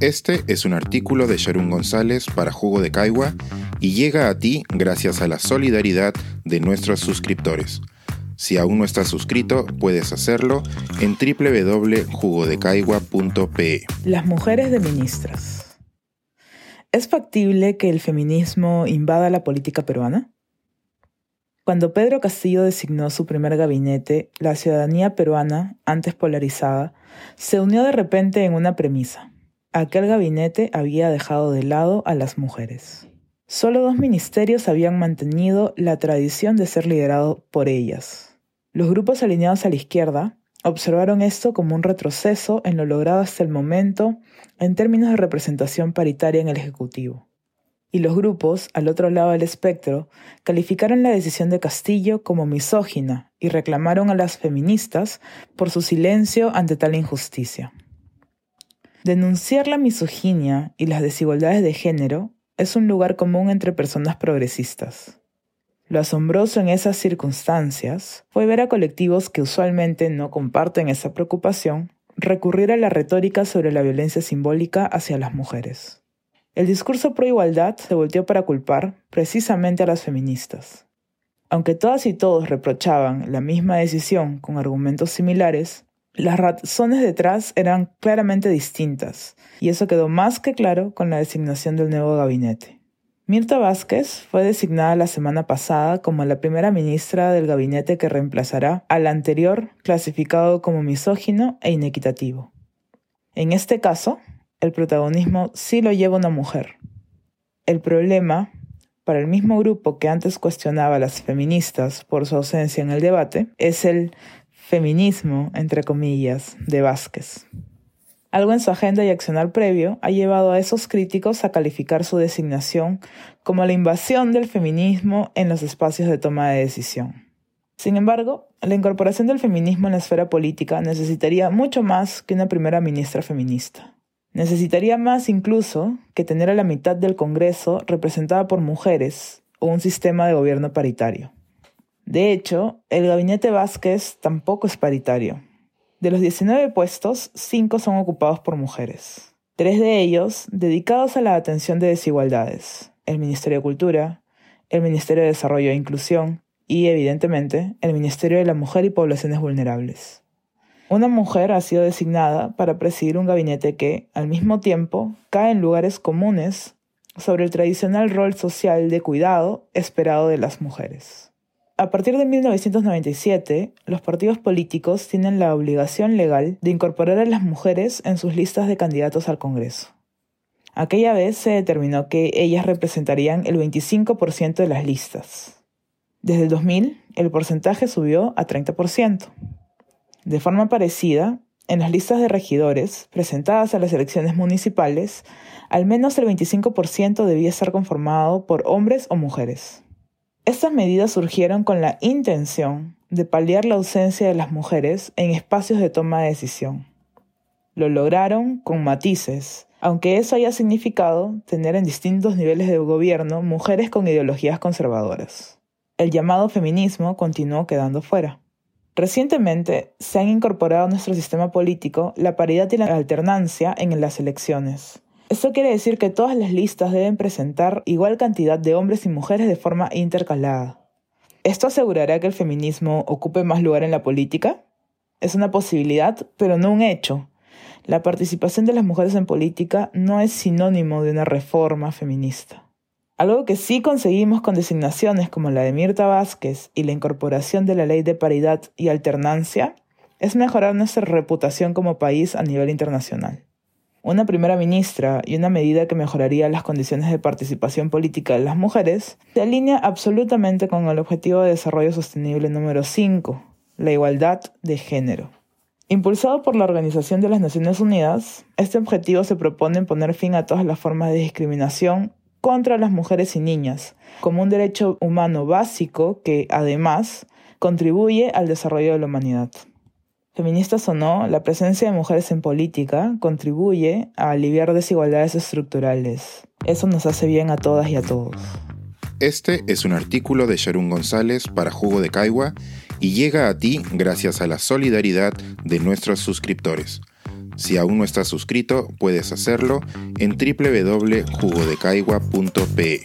Este es un artículo de Sharon González para Jugo de Caigua y llega a ti gracias a la solidaridad de nuestros suscriptores. Si aún no estás suscrito, puedes hacerlo en www.jugodecaigua.pe. Las mujeres de ministras. ¿Es factible que el feminismo invada la política peruana? Cuando Pedro Castillo designó su primer gabinete, la ciudadanía peruana, antes polarizada, se unió de repente en una premisa. Aquel gabinete había dejado de lado a las mujeres. Solo dos ministerios habían mantenido la tradición de ser liderados por ellas, los grupos alineados a la izquierda observaron esto como un retroceso en lo logrado hasta el momento en términos de representación paritaria en el Ejecutivo. Y los grupos, al otro lado del espectro, calificaron la decisión de Castillo como misógina y reclamaron a las feministas por su silencio ante tal injusticia. Denunciar la misoginia y las desigualdades de género es un lugar común entre personas progresistas. Lo asombroso en esas circunstancias fue ver a colectivos que usualmente no comparten esa preocupación recurrir a la retórica sobre la violencia simbólica hacia las mujeres. El discurso pro igualdad se volteó para culpar precisamente a las feministas. Aunque todas y todos reprochaban la misma decisión con argumentos similares, las razones detrás eran claramente distintas, y eso quedó más que claro con la designación del nuevo gabinete. Mirta Vázquez fue designada la semana pasada como la primera ministra del gabinete que reemplazará al anterior clasificado como misógino e inequitativo. En este caso, el protagonismo sí lo lleva una mujer. El problema, para el mismo grupo que antes cuestionaba a las feministas por su ausencia en el debate, es el feminismo, entre comillas, de Vázquez. Algo en su agenda y accionar previo ha llevado a esos críticos a calificar su designación como la invasión del feminismo en los espacios de toma de decisión. Sin embargo, la incorporación del feminismo en la esfera política necesitaría mucho más que una primera ministra feminista. Necesitaría más incluso que tener a la mitad del Congreso representada por mujeres o un sistema de gobierno paritario. De hecho, el gabinete Vázquez tampoco es paritario. De los 19 puestos, 5 son ocupados por mujeres. Tres de ellos dedicados a la atención de desigualdades, el Ministerio de Cultura, el Ministerio de Desarrollo e Inclusión y, evidentemente, el Ministerio de la Mujer y Poblaciones Vulnerables. Una mujer ha sido designada para presidir un gabinete que, al mismo tiempo, cae en lugares comunes sobre el tradicional rol social de cuidado esperado de las mujeres. A partir de 1997, los partidos políticos tienen la obligación legal de incorporar a las mujeres en sus listas de candidatos al Congreso. Aquella vez se determinó que ellas representarían el 25% de las listas. Desde el 2000, el porcentaje subió a 30%. De forma parecida, en las listas de regidores presentadas a las elecciones municipales, al menos el 25% debía estar conformado por hombres o mujeres. Estas medidas surgieron con la intención de paliar la ausencia de las mujeres en espacios de toma de decisión. Lo lograron con matices, aunque eso haya significado tener en distintos niveles de gobierno mujeres con ideologías conservadoras. El llamado feminismo continuó quedando fuera. Recientemente se han incorporado a nuestro sistema político la paridad y la alternancia en las elecciones, esto quiere decir que todas las listas deben presentar igual cantidad de hombres y mujeres de forma intercalada. ¿Esto asegurará que el feminismo ocupe más lugar en la política? Es una posibilidad, pero no un hecho. La participación de las mujeres en política no es sinónimo de una reforma feminista. Algo que sí conseguimos con designaciones como la de Mirta Vázquez y la incorporación de la ley de paridad y alternancia es mejorar nuestra reputación como país a nivel internacional una primera ministra y una medida que mejoraría las condiciones de participación política de las mujeres, se alinea absolutamente con el Objetivo de Desarrollo Sostenible número 5, la igualdad de género. Impulsado por la Organización de las Naciones Unidas, este objetivo se propone poner fin a todas las formas de discriminación contra las mujeres y niñas, como un derecho humano básico que, además, contribuye al desarrollo de la humanidad. Feministas o no, la presencia de mujeres en política contribuye a aliviar desigualdades estructurales. Eso nos hace bien a todas y a todos. Este es un artículo de Sharon González para Jugo de Caigua y llega a ti gracias a la solidaridad de nuestros suscriptores. Si aún no estás suscrito, puedes hacerlo en www.jugodecaigua.pe.